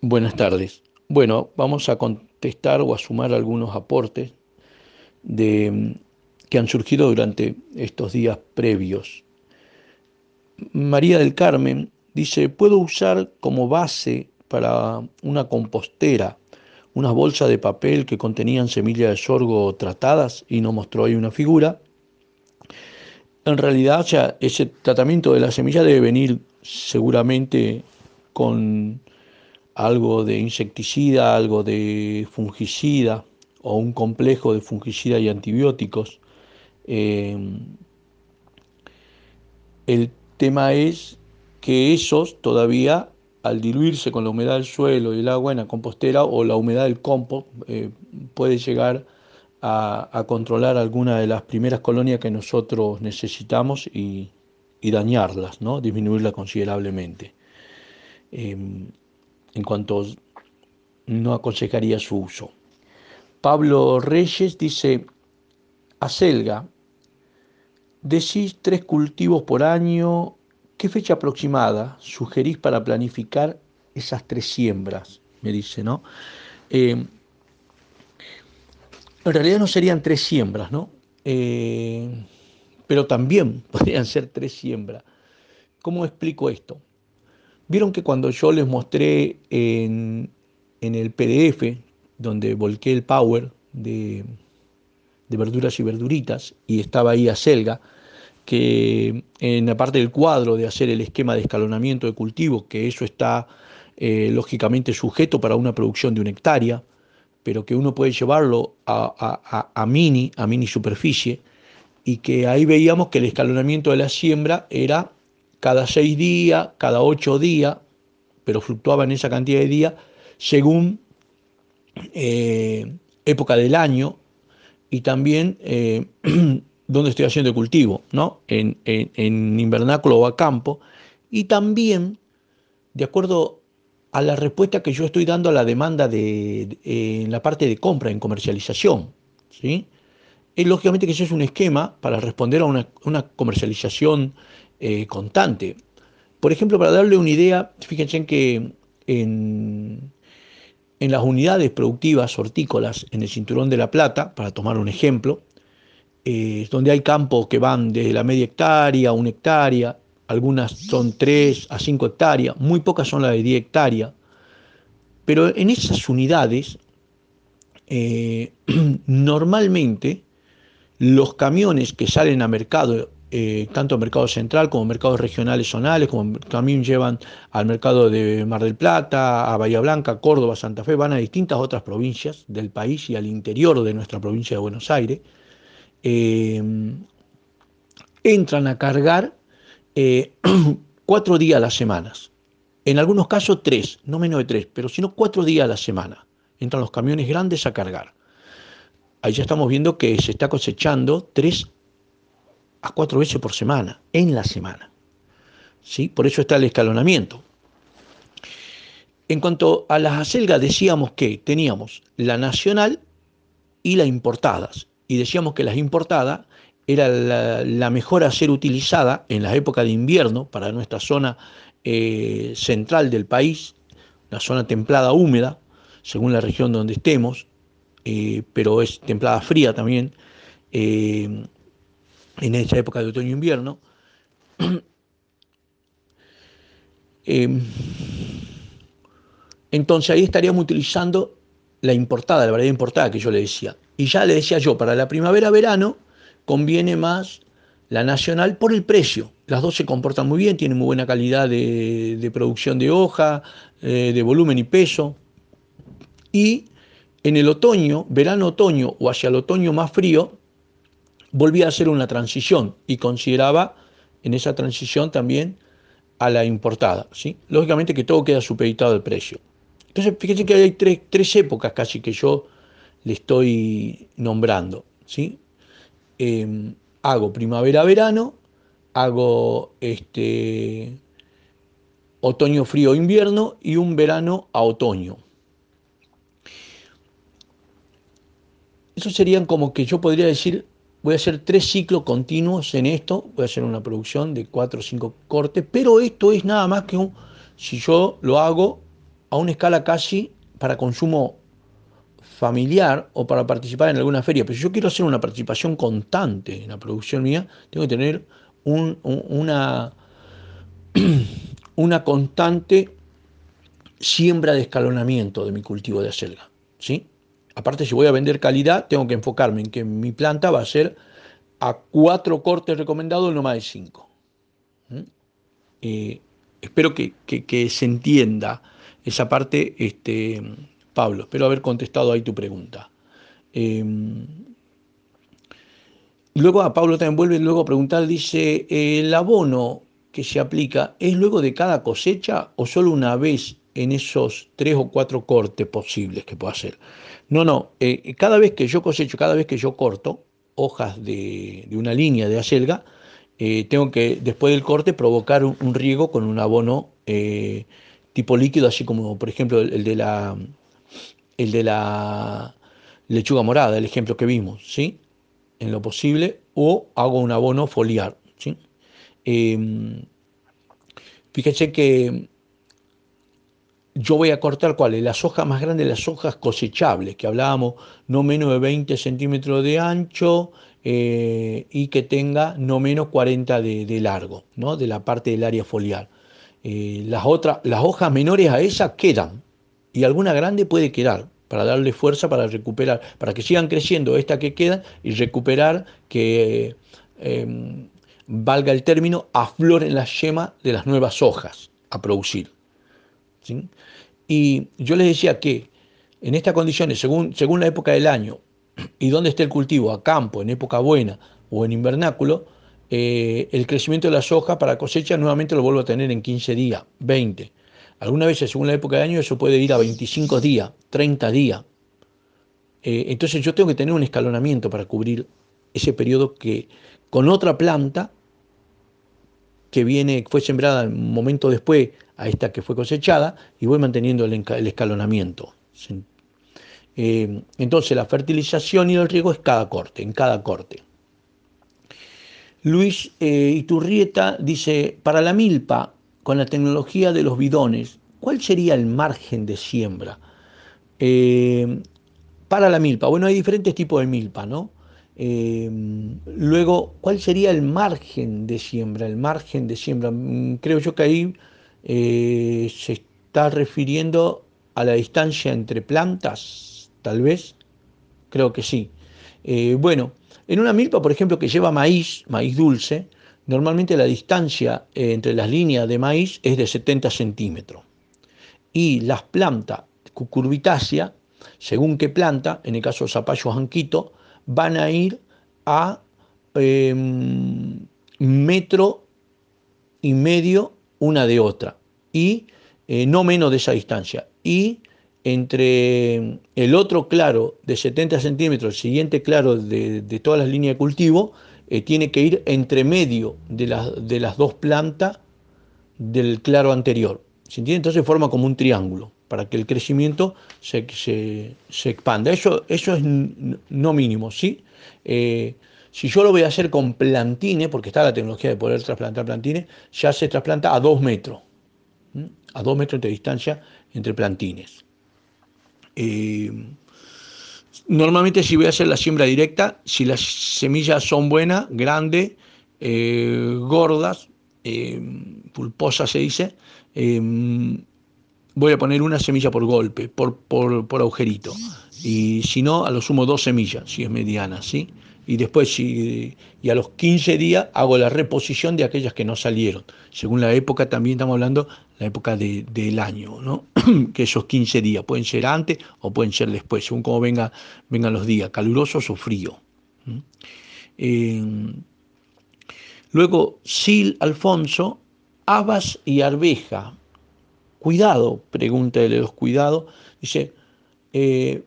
Buenas tardes. Bueno, vamos a contestar o a sumar algunos aportes de, que han surgido durante estos días previos. María del Carmen dice, ¿puedo usar como base para una compostera unas bolsas de papel que contenían semillas de sorgo tratadas? Y nos mostró ahí una figura. En realidad, ese tratamiento de la semilla debe venir seguramente con algo de insecticida, algo de fungicida o un complejo de fungicida y antibióticos. Eh, el tema es que esos todavía, al diluirse con la humedad del suelo y el agua en la compostera o la humedad del compost, eh, puede llegar a, controlar alguna de las primeras colonias que nosotros necesitamos y, dañarlas, ¿no? disminuirlas considerablemente. Em, en cuanto no aconsejaría su uso. Pablo Reyes dice, acelga, decís tres cultivos por año, ¿qué fecha aproximada sugerís para planificar esas tres siembras? Me dice, ¿no? Eh, en realidad no serían tres siembras, ¿no? Eh, pero también podrían ser tres siembras. ¿Cómo explico esto? Vieron que cuando yo les mostré en, el PDF, donde volqué el Power de, verduras y verduritas, y estaba ahí a Selga, que en la parte del cuadro de hacer el esquema de escalonamiento de cultivo, que eso está eh, lógicamente sujeto para una producción de una hectárea, pero que uno puede llevarlo a, a, mini, a mini superficie, y que ahí veíamos que el escalonamiento de la siembra era cada seis días, cada ocho días, pero fluctuaba en esa cantidad de días según eh, época del año y también eh, dónde estoy haciendo el cultivo, ¿no? En, invernáculo o a campo, y también de acuerdo a la respuesta que yo estoy dando a la demanda de, en la parte de compra, en comercialización, ¿sí? Lógicamente que eso es un esquema para responder a una, una comercialización eh, constante. Por ejemplo, para darle una idea, fíjense que en, en las unidades productivas hortícolas en el Cinturón de la Plata, para tomar un ejemplo, eh, donde hay campos que van desde la media hectárea, una hectárea, algunas son 3 a 5 hectáreas, muy pocas son las de 10 hectáreas, pero en esas unidades eh, normalmente los camiones que salen a mercado eh, tanto mercado central como mercados regionales zonales, como también llevan al mercado de Mar del Plata, a Bahía Blanca, Córdoba, Santa Fe, van a distintas otras provincias del país y al interior de nuestra provincia de Buenos Aires, eh, entran a cargar eh, cuatro días a las semanas. En algunos casos tres, no menos de tres, pero sino cuatro días a la semana. Entran los camiones grandes a cargar. Ahí ya estamos viendo que se está cosechando tres a cuatro veces por semana, en la semana. ¿Sí? Por eso está el escalonamiento. En cuanto a las acelgas, decíamos que teníamos la nacional y las importadas. Y decíamos que las importadas era la, mejor a ser utilizada en la época de invierno para nuestra zona eh, central del país, la zona templada húmeda, según la región donde estemos, eh, pero es templada fría también. Eh, en esa época de otoño-invierno. Em, entonces ahí estaríamos utilizando la importada, la variedad importada que yo le decía. Y ya le decía yo, para la primavera-verano conviene más la nacional por el precio. Las dos se comportan muy bien, tienen muy buena calidad de, producción de hoja, eh, de volumen y peso. Y en el otoño, verano-otoño o hacia el otoño más frío, volvía a hacer una transición y consideraba en esa transición también a la importada. ¿sí? Lógicamente que todo queda supeditado al precio. Entonces, fíjense que hay tres, épocas casi que yo le estoy nombrando. ¿sí? Em, hago primavera-verano, hago este, otoño frío invierno y un verano a otoño. Eso serían como que yo podría decir Voy a hacer tres ciclos continuos en esto, voy a hacer una producción de cuatro o cinco cortes, pero esto es nada más que un si yo lo hago a una escala casi para consumo familiar o para participar en alguna feria, pero si yo quiero hacer una participación constante en la producción mía, tengo que tener una, una constante siembra de escalonamiento de mi cultivo de acelga. ¿sí? Aparte, si voy a vender calidad, tengo que enfocarme en que mi planta va a ser a cuatro cortes recomendados, no más de cinco. Eh, espero que, se entienda esa parte, este, Pablo. Espero haber contestado ahí tu pregunta. Em, luego a Pablo también vuelve luego a preguntar, dice, ¿el abono que se aplica es luego de cada cosecha o solo una vez en esos tres o cuatro cortes posibles que puedo hacer? No, no, eh, cada vez que yo cosecho, cada vez que yo corto hojas de, una línea de acelga, eh, tengo que después del corte provocar un, riego con un abono eh, tipo líquido, así como por ejemplo el, de la el de la lechuga morada, el ejemplo que vimos, ¿sí? En lo posible, o hago un abono foliar, ¿sí? Em, fíjense que yo voy a cortar cuáles, las hojas más grandes, las hojas cosechables, que hablábamos no menos de 20 centímetros de ancho eh, y que tenga no menos 40 de, largo, ¿no? de la parte del área foliar. Eh, las, otras, las hojas menores a esas quedan y alguna grande puede quedar para darle fuerza para recuperar, para que sigan creciendo estas que quedan y recuperar que, em, valga el término, afloren la yema de las nuevas hojas a producir. Y yo les decía que en estas condiciones, según, según la época del año y dónde esté el cultivo, a campo, en época buena o en invernáculo, eh, el crecimiento de las hojas para cosecha nuevamente lo vuelvo a tener en 15 días, 20. Algunas veces, según la época del año, eso puede ir a 25 días, 30 días. Eh, entonces yo tengo que tener un escalonamiento para cubrir ese periodo que con otra planta que viene, fue sembrada un momento después a esta que fue cosechada y voy manteniendo el, escalonamiento. Eh, entonces la fertilización y el riego es cada corte, en cada corte. Luis eh, Iturrieta dice, para la milpa, con la tecnología de los bidones, ¿cuál sería el margen de siembra? Eh, para la milpa, bueno, hay diferentes tipos de milpa, ¿no? Luego, ¿cuál sería el margen de siembra? El margen de siembra, mm, creo yo que ahí eh, se está refiriendo a la distancia entre plantas, tal vez, creo que sí. Eh, bueno, en una milpa, por ejemplo, que lleva maíz, maíz dulce, normalmente la distancia eh, entre las líneas de maíz es de 70 centímetros. Y las plantas cucurbitáceas, según qué planta, en el caso de zapallo anquito, van a ir a em, metro y medio una de otra y eh, no menos de esa distancia. Y entre el otro claro de 70 centímetros, el siguiente claro de, todas las líneas de cultivo, eh, tiene que ir entre medio de, de, las dos plantas del claro anterior. ¿Se entiende? Entonces forma como un triángulo para que el crecimiento se, se, expanda. Eso, es no mínimo, ¿sí? Eh, si yo lo voy a hacer con plantines, porque está la tecnología de poder trasplantar plantines, ya se trasplanta a dos metros, a dos metros de distancia entre plantines. Eh, normalmente si voy a hacer la siembra directa, si las semillas son buenas, grandes, eh, gordas, pulposas se dice, voy a poner una semilla por golpe, por, por, por agujerito. Y si no, a lo sumo dos semillas, si es mediana, ¿sí? y después y, a los 15 días hago la reposición de aquellas que no salieron. Según la época, también estamos hablando la época del año, ¿no? que esos 15 días pueden ser antes o pueden ser después, según cómo venga, vengan los días, calurosos o fríos. Eh, luego, Sil Alfonso, habas y arveja. Cuidado, pregunta de los cuidados. Dice, eh,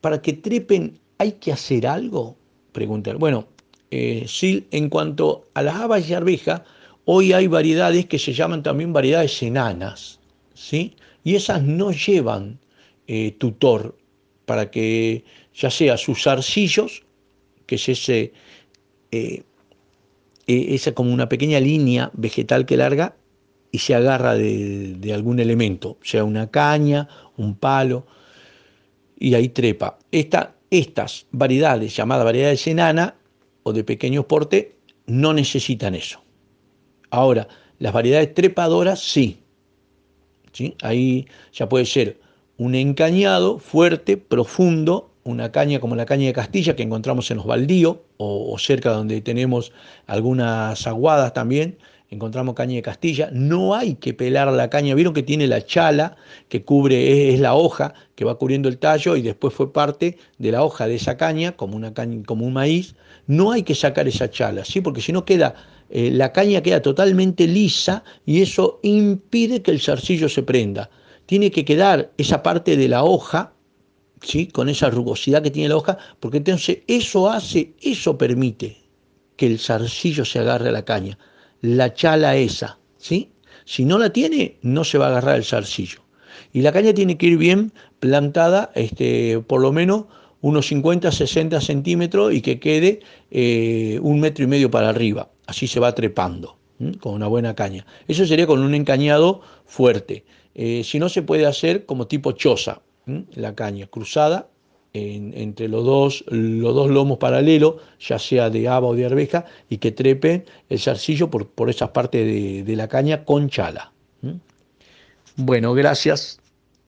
para que trepen hay que hacer algo preguntar. Bueno, eh, sí, en cuanto a las habas y arvejas, hoy hay variedades que se llaman también variedades enanas, ¿sí? Y esas no llevan eh, tutor para que ya sea sus arcillos, que es ese, eh, esa como una pequeña línea vegetal que larga, y se agarra de, algún elemento, sea una caña, un palo, y ahí trepa. estas variedades, llamadas variedades enana o de pequeño porte, no necesitan eso. Ahora, las variedades trepadoras sí. ¿sí? Ahí ya puede ser un encañado fuerte, profundo, una caña como la caña de Castilla que encontramos en los baldíos o, o cerca donde tenemos algunas aguadas también, encontramos caña de Castilla, no hay que pelar la caña, vieron que tiene la chala que cubre, es, la hoja que va cubriendo el tallo y después fue parte de la hoja de esa caña, como, una caña, como un maíz, no hay que sacar esa chala, ¿sí? porque si no queda, eh, la caña queda totalmente lisa y eso impide que el zarcillo se prenda. Tiene que quedar esa parte de la hoja, ¿sí? con esa rugosidad que tiene la hoja, porque entonces eso hace, eso permite que el zarcillo se agarre a la caña la chala esa, ¿sí? Si no la tiene, no se va a agarrar el zarcillo. Y la caña tiene que ir bien plantada, este, por lo menos unos 50, 60 centímetros y que quede eh, un metro y medio para arriba. Así se va trepando con una buena caña. Eso sería con un encañado fuerte. Eh, si no, se puede hacer como tipo choza, la caña cruzada entre los dos, los dos lomos paralelos, ya sea de haba o de arveja, y que trepe el zarcillo por, por esa parte de, de la caña con chala. Bueno, gracias.